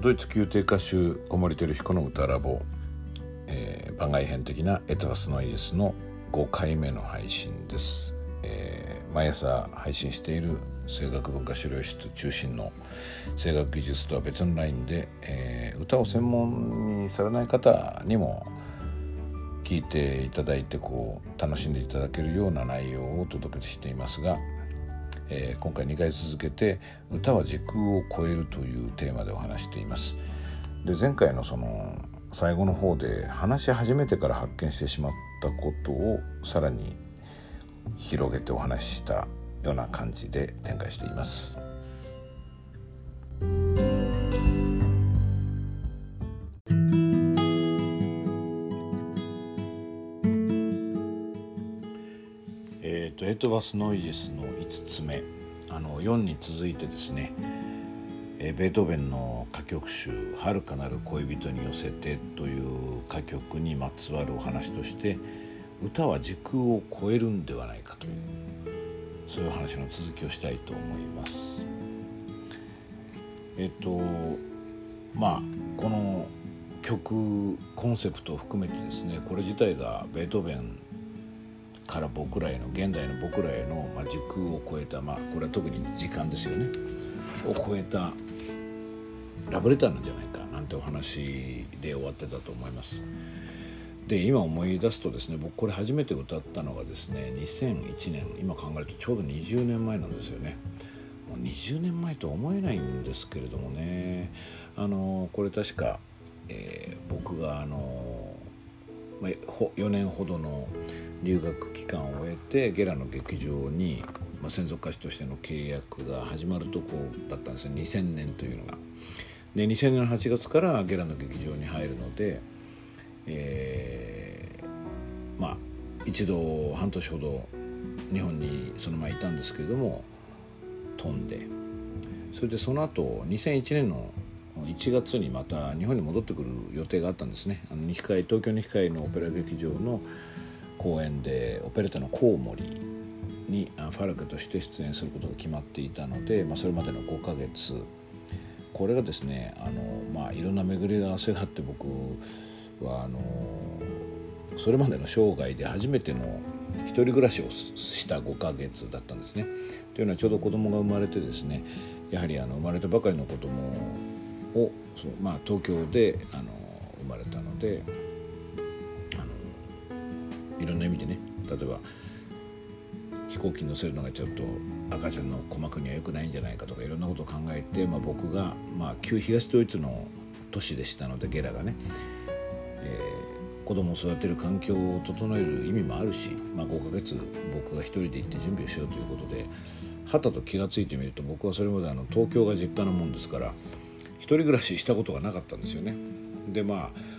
ドイツ宮廷歌手小森照彦の歌ラボ、えー、番外編的なエトワスノイエスの5回目の配信です、えー、毎朝配信している声楽文化資料室中心の声楽技術とは別のラインで、えー、歌を専門にされない方にも聞いていただいてこう楽しんでいただけるような内容をお届けしていますが、えー、今回2回続けて「歌は時空を超える」というテーマでお話しています。で前回のその最後の方で話し始めてから発見してしまったことをさらに広げてお話ししたような感じで展開しています。えっ、ー、とエトバス・ノイエスのつ目あの4に続いてですね、ベートーベンの歌曲集「遥かなる恋人に寄せて」という歌曲にまつわるお話として歌は時空を超えるんではないかというそういう話の続きをしたいと思います。えっとまあこの曲コンセプトを含めてですねこれ自体がベートーベンから僕らへの現代の僕らへの、まあ、時空を超えた、まあ、これは特に時間ですよねを超えたラブレターなんじゃないかなんてお話で終わってたと思います。で今思い出すとですね僕これ初めて歌ったのがですね2001年今考えるとちょうど20年前なんですよね。もう20年前とは思えないんですけれどもねあのこれ確か、えー、僕があの、まあ、4年ほどの留学期間を終えてゲラの劇場に、まあ、専属歌手としての契約が始まるとこだったんですよ2000年というのが。で2000年の8月からゲラの劇場に入るので。えー、まあ一度半年ほど日本にその前いたんですけれども飛んでそれでその後2001年の1月にまた日本に戻ってくる予定があったんですねあの西海東京西海のオペラ劇場の公演でオペレータのコウモリにファルケとして出演することが決まっていたので、まあ、それまでの5ヶ月これがですねあの、まあ、いろんな巡り合わせがあって僕はあのそれまでの生涯で初めての一人暮らしをした5ヶ月だったんですね。というのはちょうど子供が生まれてですねやはりあの生まれたばかりの子供をそう、まあ、東京であの生まれたのであのいろんな意味でね例えば飛行機に乗せるのがちょっと赤ちゃんの鼓膜には良くないんじゃないかとかいろんなことを考えて、まあ、僕が、まあ、旧東ドイツの都市でしたのでゲラがねえー、子供を育てる環境を整える意味もあるし、まあ、5ヶ月僕が一人で行って準備をしようということではたと気が付いてみると僕はそれまであの東京が実家のもんですから一人暮らししたことがなかったんですよね。でまあ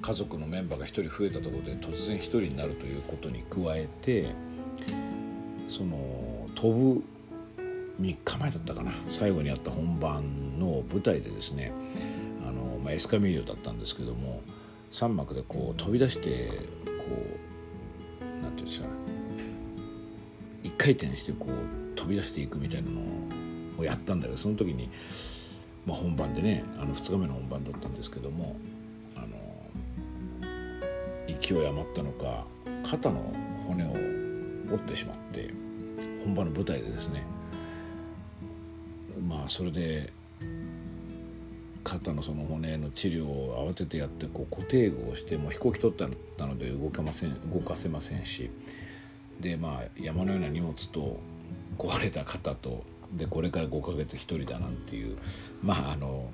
家族のメンバーが1人増えたところで突然1人になるということに加えてその飛ぶ3日前だったかな最後にあった本番の舞台でですねあの、まあ、エスカミーリョだったんですけども3幕でこう飛び出してこうなんていうんですか一回転してこう飛び出していくみたいなのをやったんだけどその時に、まあ、本番でねあの2日目の本番だったんですけどもあの勢い余ったのか肩の骨を折ってしまって本番の舞台でですねまあそれで肩のその骨の治療を慌ててやってこう固定具をしても飛行機取ったので動かません動かせませんしでまあ山のような荷物と壊れた肩とでこれから5ヶ月1人だなんていうまああの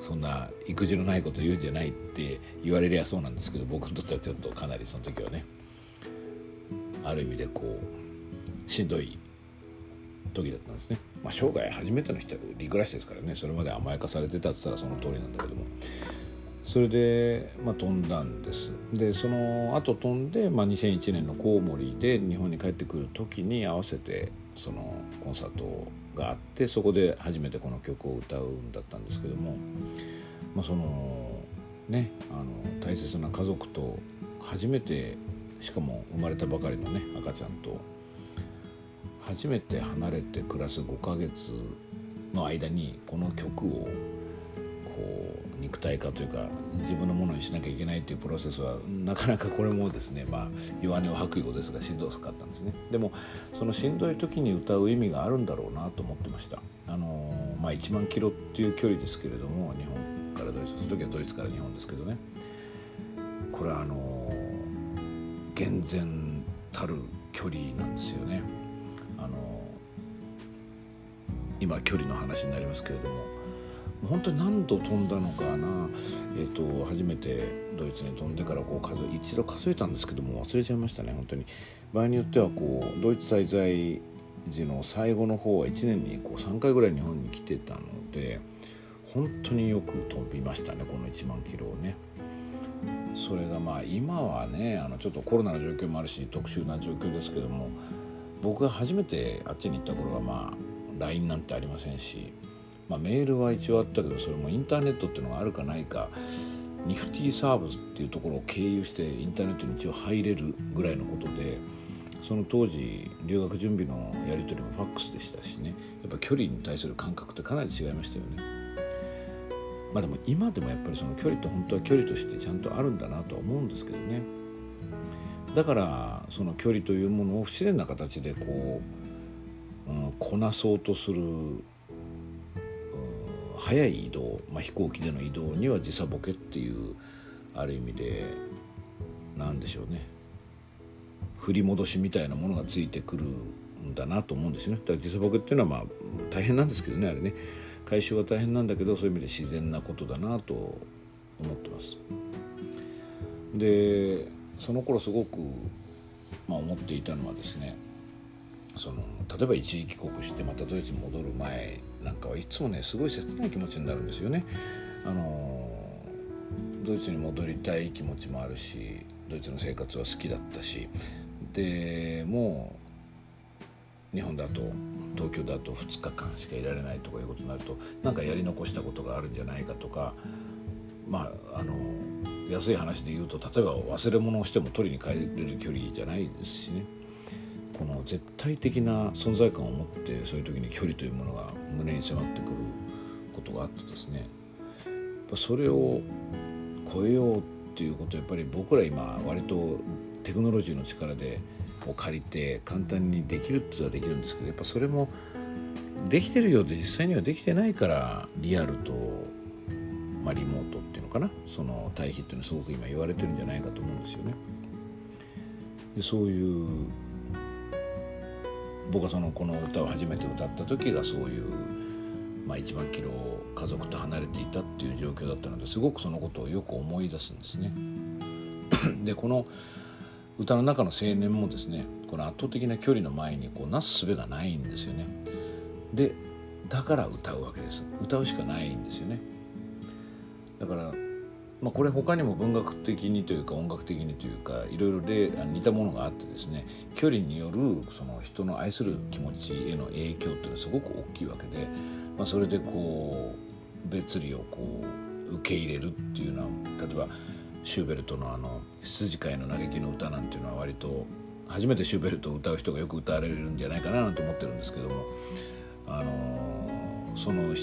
そんな育児のないこと言うんじゃないって言われりゃそうなんですけど僕にとってはちょっとかなりその時はねある意味でこうしんどい時だったんですね。まあ、生涯初めての人はリクラッシュですからね。それまで甘やかされてたって言ったらその通りなんだけども。それで、まあ、飛んだんです。でその後飛んで、まあ、2001年のコウモリで日本に帰ってくる時に合わせてそのコンサートがあってそこで初めてこの曲を歌うんだったんですけども、まあ、そのねあの大切な家族と初めてしかも生まれたばかりのね赤ちゃんと初めて離れて暮らす5ヶ月の間にこの曲を肉体化というか自分のものにしなきゃいけないというプロセスはなかなかこれもですねまあ弱音を吐くようですがしんどかったんですね。でもそのしんどい時に歌う意味があるんだろうなと思ってました。あのまあ1万キロっていう距離ですけれども日本からドイツその時はドイツから日本ですけどね。これはあの厳然たる距離なんですよね。あの今距離の話になりますけれども本当に何度飛んだのかな、えーと、初めてドイツに飛んでからこう数一度数えたんですけども忘れちゃいましたね本当に場合によってはこうドイツ滞在時の最後の方は1年にこう3回ぐらい日本に来てたので本当によく飛びましたねこの1万キロをね。それがまあ今はねあのちょっとコロナの状況もあるし特殊な状況ですけども僕が初めてあっちに行った頃はまあ LINE なんてありませんしまあ、メールは一応あったけどそれもインターネットっていうのがあるかないかニフティサービスっていうところを経由してインターネットに一応入れるぐらいのことでその当時留学準備のやり取りもファックスでしたしねやっぱ距離に対する感覚ってかなり違いましたよね。まあでも今でもやっぱりその距離って本当は距離としてちゃんとあるんだなとは思うんですけどね。だからその距離というものを不自然な形でこう、うん、こなそうとする速い移動、まあ、飛行機での移動には時差ボケっていうある意味で何でしょうね振り戻しみたいなものがついてくるんだなと思うんですよね。だから時差ボケっていうのはまあ大変なんですけどねあれね回収は大変なんだけどそういう意味で自然なことだなと思ってます。でその頃すごく、まあ、思っていたのはですねその例えば一時帰国してまたドイツに戻る前なんかはいつもねすごい切ない気持ちになるんですよね。あのドイツに戻りたい気持ちもあるしドイツの生活は好きだったしでもう日本だと東京だと2日間しかいられないとかいうことになるとなんかやり残したことがあるんじゃないかとかまああの安い話で言うと例えば忘れ物をしても取りに帰れる距離じゃないですしねこの絶対的な存在感を持ってそういう時に距離というものが胸に迫ってくることがあってですねやっぱそれを超えようっていうことやっぱり僕ら今割とテクノロジーの力でを借りて簡単にできるっていうのはできるんですけどやっぱそれもできてるようで実際にはできてないからリアルと、まあ、リモートっていうのかなその対比っていうのはすごく今言われてるんじゃないかと思うんですよね。でそういう僕はそのこの歌を初めて歌った時がそういう、まあ、1万キロ家族と離れていたっていう状況だったのですごくそのことをよく思い出すんですね。でこの歌の中の青年もですねこの圧倒的な距離の前にこうなすすべがないんですよね。でだから歌うわけです歌うしかないんですよね。だからまあ、これ他にも文学的にというか音楽的にというかいろいろで似たものがあってですね距離によるその人の愛する気持ちへの影響っていうのはすごく大きいわけで、まあ、それでこう別離をこう受け入れるっていうのは例えばシューベルトのあの羊飼いの嘆きの歌なんていうのは割と初めてシューベルトを歌う人がよく歌われるんじゃないかなと思ってるんですけどもあのその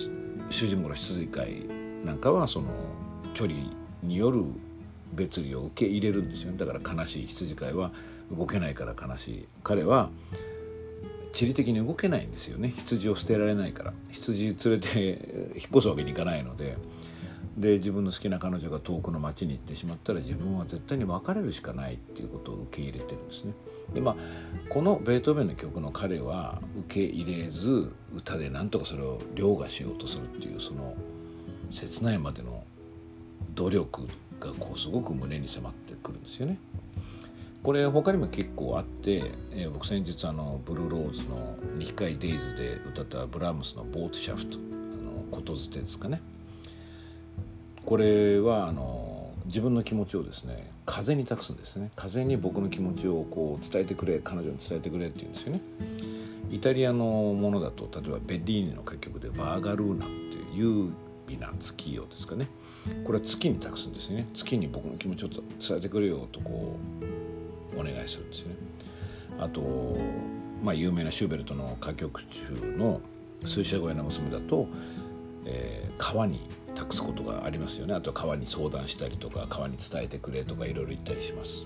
主人公の羊飼いなんかはその距離による別離を受け入れるんですよね。だから悲しい羊飼いは動けないから悲しい。彼は地理的に動けないんですよね。羊を捨てられないから。羊連れて引っ越すわけにいかないので。で自分の好きな彼女が遠くの町に行ってしまったら自分は絶対に別れるしかないっていうことを受け入れてるんですね。でまあこのベートーベンの曲の彼は受け入れず歌で何とかそれを凌駕しようとするっていうその切ないまでの努力がこうすごく胸に迫ってくるんですよね。これ他にも結構あって、えー、僕先日あのブルーローズの「二回デイズ」で歌ったブラームスの「ボートシャフト」あのことづてですかね。これはあの自分の気持ちをですね風に託すんですね。風に僕の気持ちをこう伝えてくれ彼女に伝えてくれっていうんですよね。イタリアのものだと例えばベッリーニの歌曲で「バーガルーナ」っていう美な月よですかね。これは月に託すんですね。月に僕の気持ちを伝えてくれよとこうお願いするんですよね。あとまあ有名なシューベルトの歌曲中の「水車小屋の娘」だとえー、川に託すことがありますよね。あと川に相談したりとか川に伝えてくれとかいろいろ言ったりします。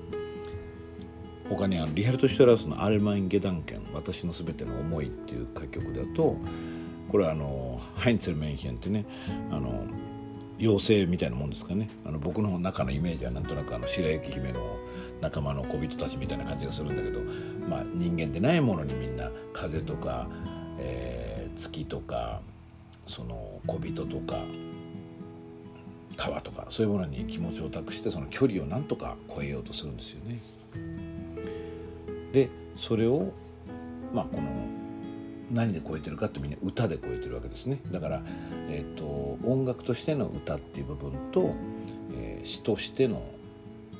他にあのリハルト・シュトラウスの「アルマイン・ゲダンケン私のすべての思い」っていう歌曲だとこれはあのハインツェル・メンヒェンってねあの妖精みたいなもんですかねあの僕の中のイメージはなんとなくあの白雪姫の仲間の小人たちみたいな感じがするんだけど、まあ、人間でないものにみんな風とか、えー、月とかその小人とか川とかそういうものに気持ちを託してその距離をなんとか超えようとするんですよね。でそれをまあこの何で超えてるかってみんな歌で超えてるわけですね。だから、えーと、音楽としての歌っていう部分と、えー、詩としての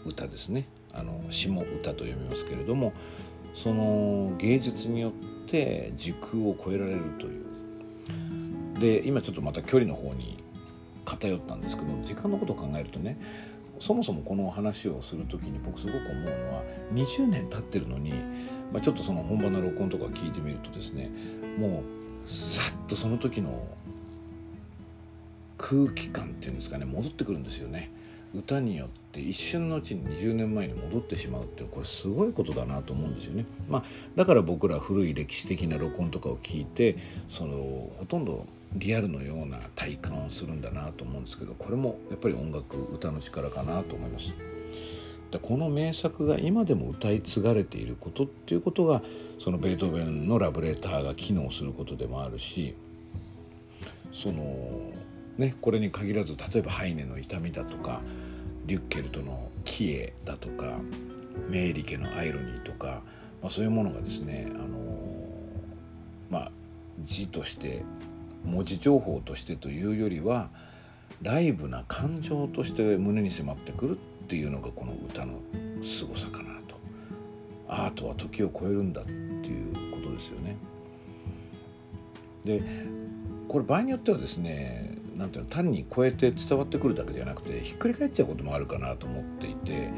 歌ですね。あの詩も歌と読みますけれどもその芸術によって時空を超えられるという。で今ちょっとまた距離の方に偏ったんですけど時間のことを考えるとねそもそもこの話をする時に僕すごく思うのは20年経ってるのに、まあ、ちょっとその本番の録音とか聞いてみるとですねもうさっとその時の空気感っていうんですかね戻ってくるんですよね。歌によって一瞬のうちに20年前に戻ってしまうってこれすごいことだなと思うんですよね。まあ、だから僕ら古い歴史的な録音とかを聞いてそのほとんどリアルのような体感をするんだなと思うんですけどこれもやっぱり音楽歌の力かなと思います。でこの名作が今でも歌い継がれていることっていうことがそのベートーベンのラブレターが機能することでもあるしそのねこれに限らず例えばハイネの痛みだとかリュッケルトの「キエ」だとかメーリケの「アイロニー」とか、まあ、そういうものがですねあのまあ字として文字情報としてというよりはライブな感情として胸に迫ってくるっていうのがこの歌の凄さかなとアートは時を超えるんだっていうことですよね。でこれ場合によってはですねなんていうの単に超えて伝わってくるだけじゃなくてひっくり返っちゃうこともあるかなと思っていて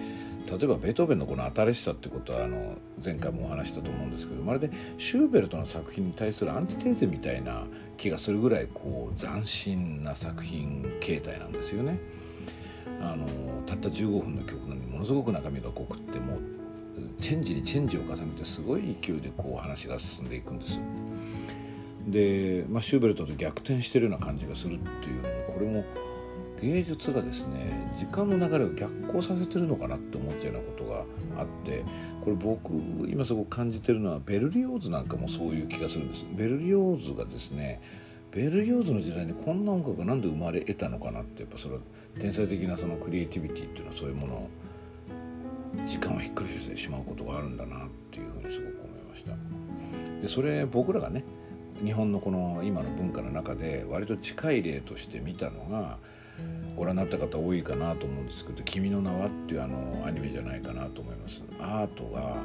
例えばベートーベンのこの新しさってことはあの前回もお話したと思うんですけどまるでシューベルトの作品に対するアンチテーゼみたいな気がするぐらいこう斬新な作品形態なんですよね。あのたった15分の曲なのにものすごく中身が濃くってもうチェンジにチェンジを重ねてすごい勢いでこう話が進んでいくんです。で、まあ、シューベルトと逆転してるような感じがするっていうのもこれも芸術がですね時間の流れを逆行させてるのかなって思っちゃうようなことがあってこれ僕今すごく感じてるのはベルリオーズなんかもそういう気がするんです。ベルリオーズがですねベルリオーズの時代にこんな音楽が何で生まれ得たのかなってやっぱそれは天才的なそのクリエイティビティっていうのはそういうものを時間をひっくり返してしまうことがあるんだなっていうふうにすごく思いました。でそれ僕らがね日本のこの今の文化の中で割と近い例として見たのがご覧になった方多いかなと思うんですけど「君の名は」っていうあのアニメじゃないかなと思います。アートが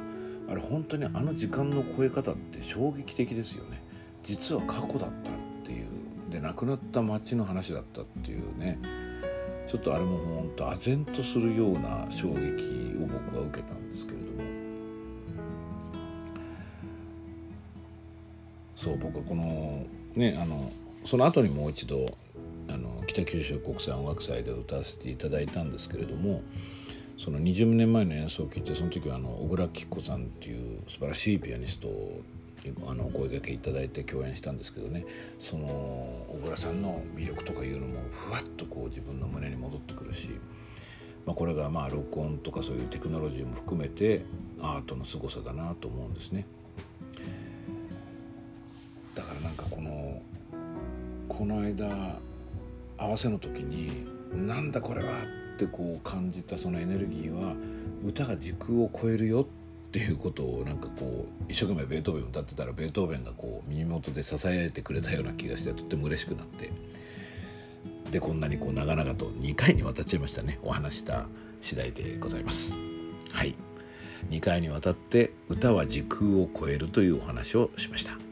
あれ本当にあの時間の超え方って衝撃的ですよね。実は過去だったっていうで亡くなった町の話だったっていうね。ちょっとあれも本当唖然とするような衝撃を僕は受けたんですけれども。そう僕はこのねあのその後にもう一度北九州国際音楽祭で歌わせていただいたんですけれどもその20年前の演奏を聴いてその時はあの小倉吉子さんっていう素晴らしいピアニストにあのお声がけいただいて共演したんですけどねその小倉さんの魅力とかいうのもふわっとこう自分の胸に戻ってくるし、まあ、これがまあ録音とかそういうテクノロジーも含めてアートの凄さだなと思うんですね。だからなんかこのこの間合わせの時になんだこれはってこう感じたそのエネルギーは歌が時空を超えるよっていうことをなんかこう一生懸命ベートーベン歌ってたらベートーベンがこう耳元で支えてくれたような気がしてとっても嬉しくなってでこんなにこう長々と2回にわたっちゃいましたねお話した次第でございます。はい2回にわたって歌は時空を超えるというお話をしました。